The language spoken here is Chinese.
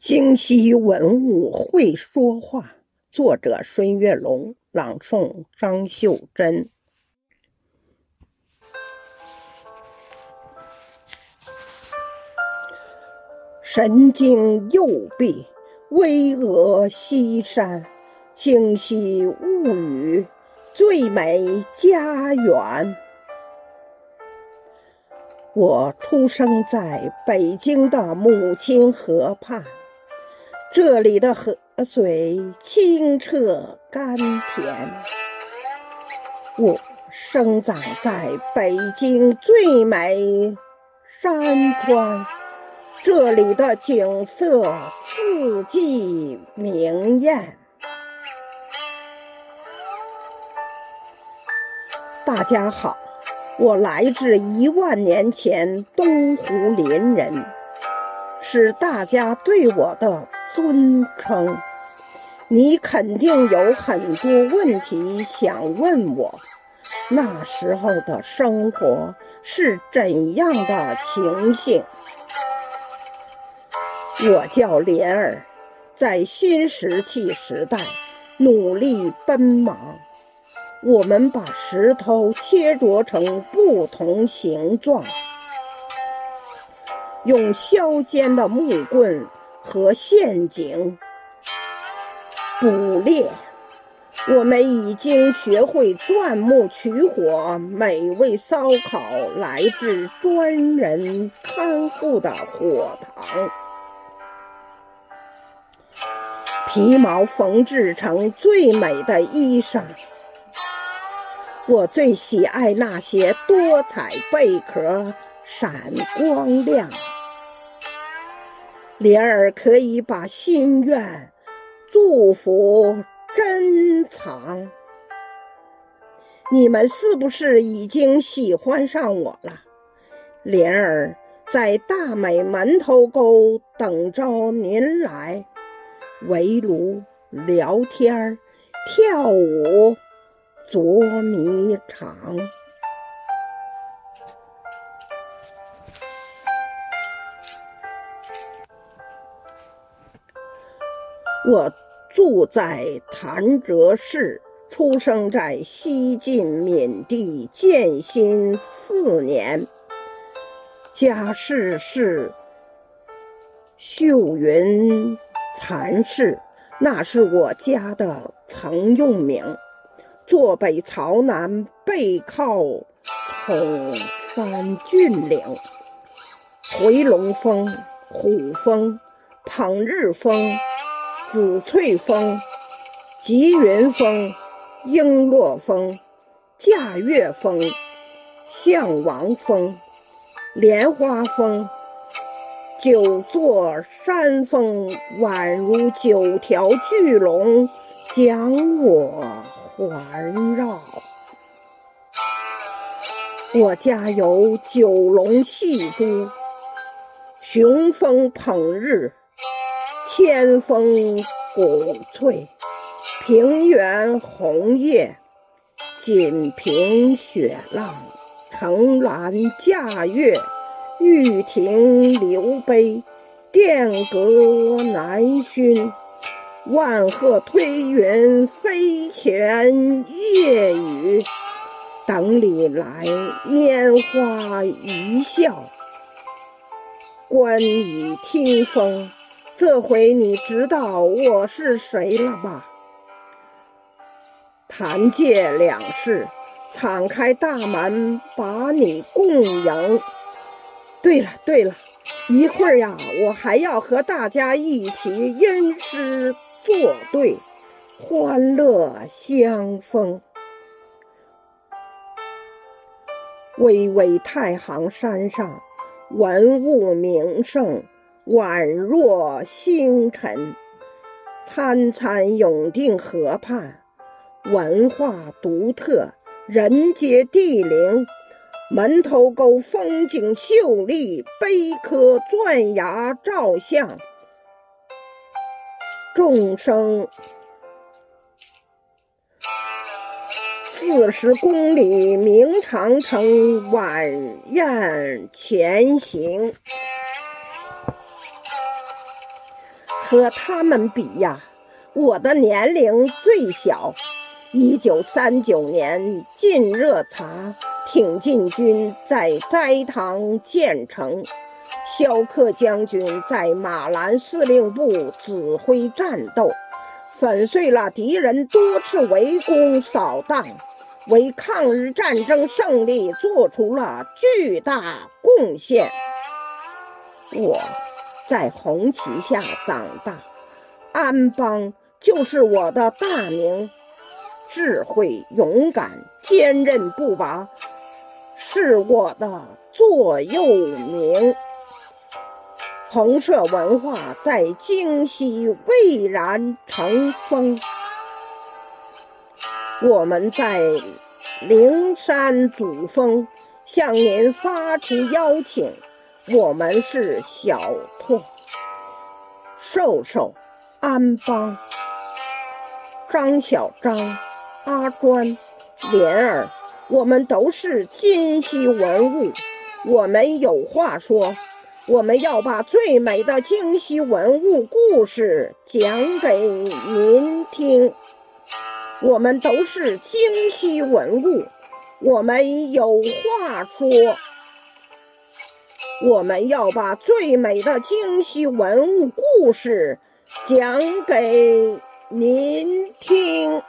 京西文物会说话，作者孙月龙，朗诵张秀珍。神经右臂，巍峨西山，京西物语，最美家园。我出生在北京的母亲河畔。这里的河水清澈甘甜，我生长在北京最美山川，这里的景色四季明艳。大家好，我来自一万年前东湖林人，是大家对我的。尊称，你肯定有很多问题想问我。那时候的生活是怎样的情形？我叫莲儿，在新石器时代努力奔忙。我们把石头切琢成不同形状，用削尖的木棍。和陷阱捕猎，我们已经学会钻木取火。美味烧烤来自专人看护的火塘，皮毛缝制成最美的衣裳。我最喜爱那些多彩贝壳，闪光亮。莲儿可以把心愿、祝福珍藏。你们是不是已经喜欢上我了？莲儿在大美门头沟等着您来，围炉聊天儿跳舞捉迷藏。我住在潭柘市，出生在西晋闵帝建兴四年，家世是秀云禅氏，那是我家的曾用名。坐北朝南，背靠崇山峻岭，回龙峰、虎峰、捧日峰。紫翠峰、吉云峰、璎珞峰、驾月峰、象王峰、莲花峰，九座山峰宛如九条巨龙将我环绕。我家有九龙戏珠，雄风捧日。天风拱翠，平原红叶，锦屏雪浪，城兰驾月，玉亭流杯，殿阁南薰，万壑推云飞泉夜雨，等你来拈花一笑，观雨听风。这回你知道我是谁了吧？谭界两世敞开大门把你供迎。对了对了，一会儿呀，我还要和大家一起吟诗作对，欢乐相逢。巍巍太行山上，文物名胜。宛若星辰，潺潺永定河畔，文化独特，人杰地灵，门头沟风景秀丽，碑刻钻崖照相，众生四十公里明长城晚宴前行。和他们比呀，我的年龄最小。一九三九年进热茶，挺进军在斋堂建成，萧克将军在马兰司令部指挥战斗，粉碎了敌人多次围攻扫荡，为抗日战争胜利做出了巨大贡献。我在红旗下长大，安邦就是我的大名。智慧、勇敢、坚韧不拔，是我的座右铭。红色文化在京西蔚然成风。我们在灵山主峰向您发出邀请。我们是小兔、瘦瘦、安邦、张小张。阿专、莲儿，我们都是京西文物，我们有话说，我们要把最美的京西文物故事讲给您听。我们都是京西文物，我们有话说，我们要把最美的京西文物故事讲给您听。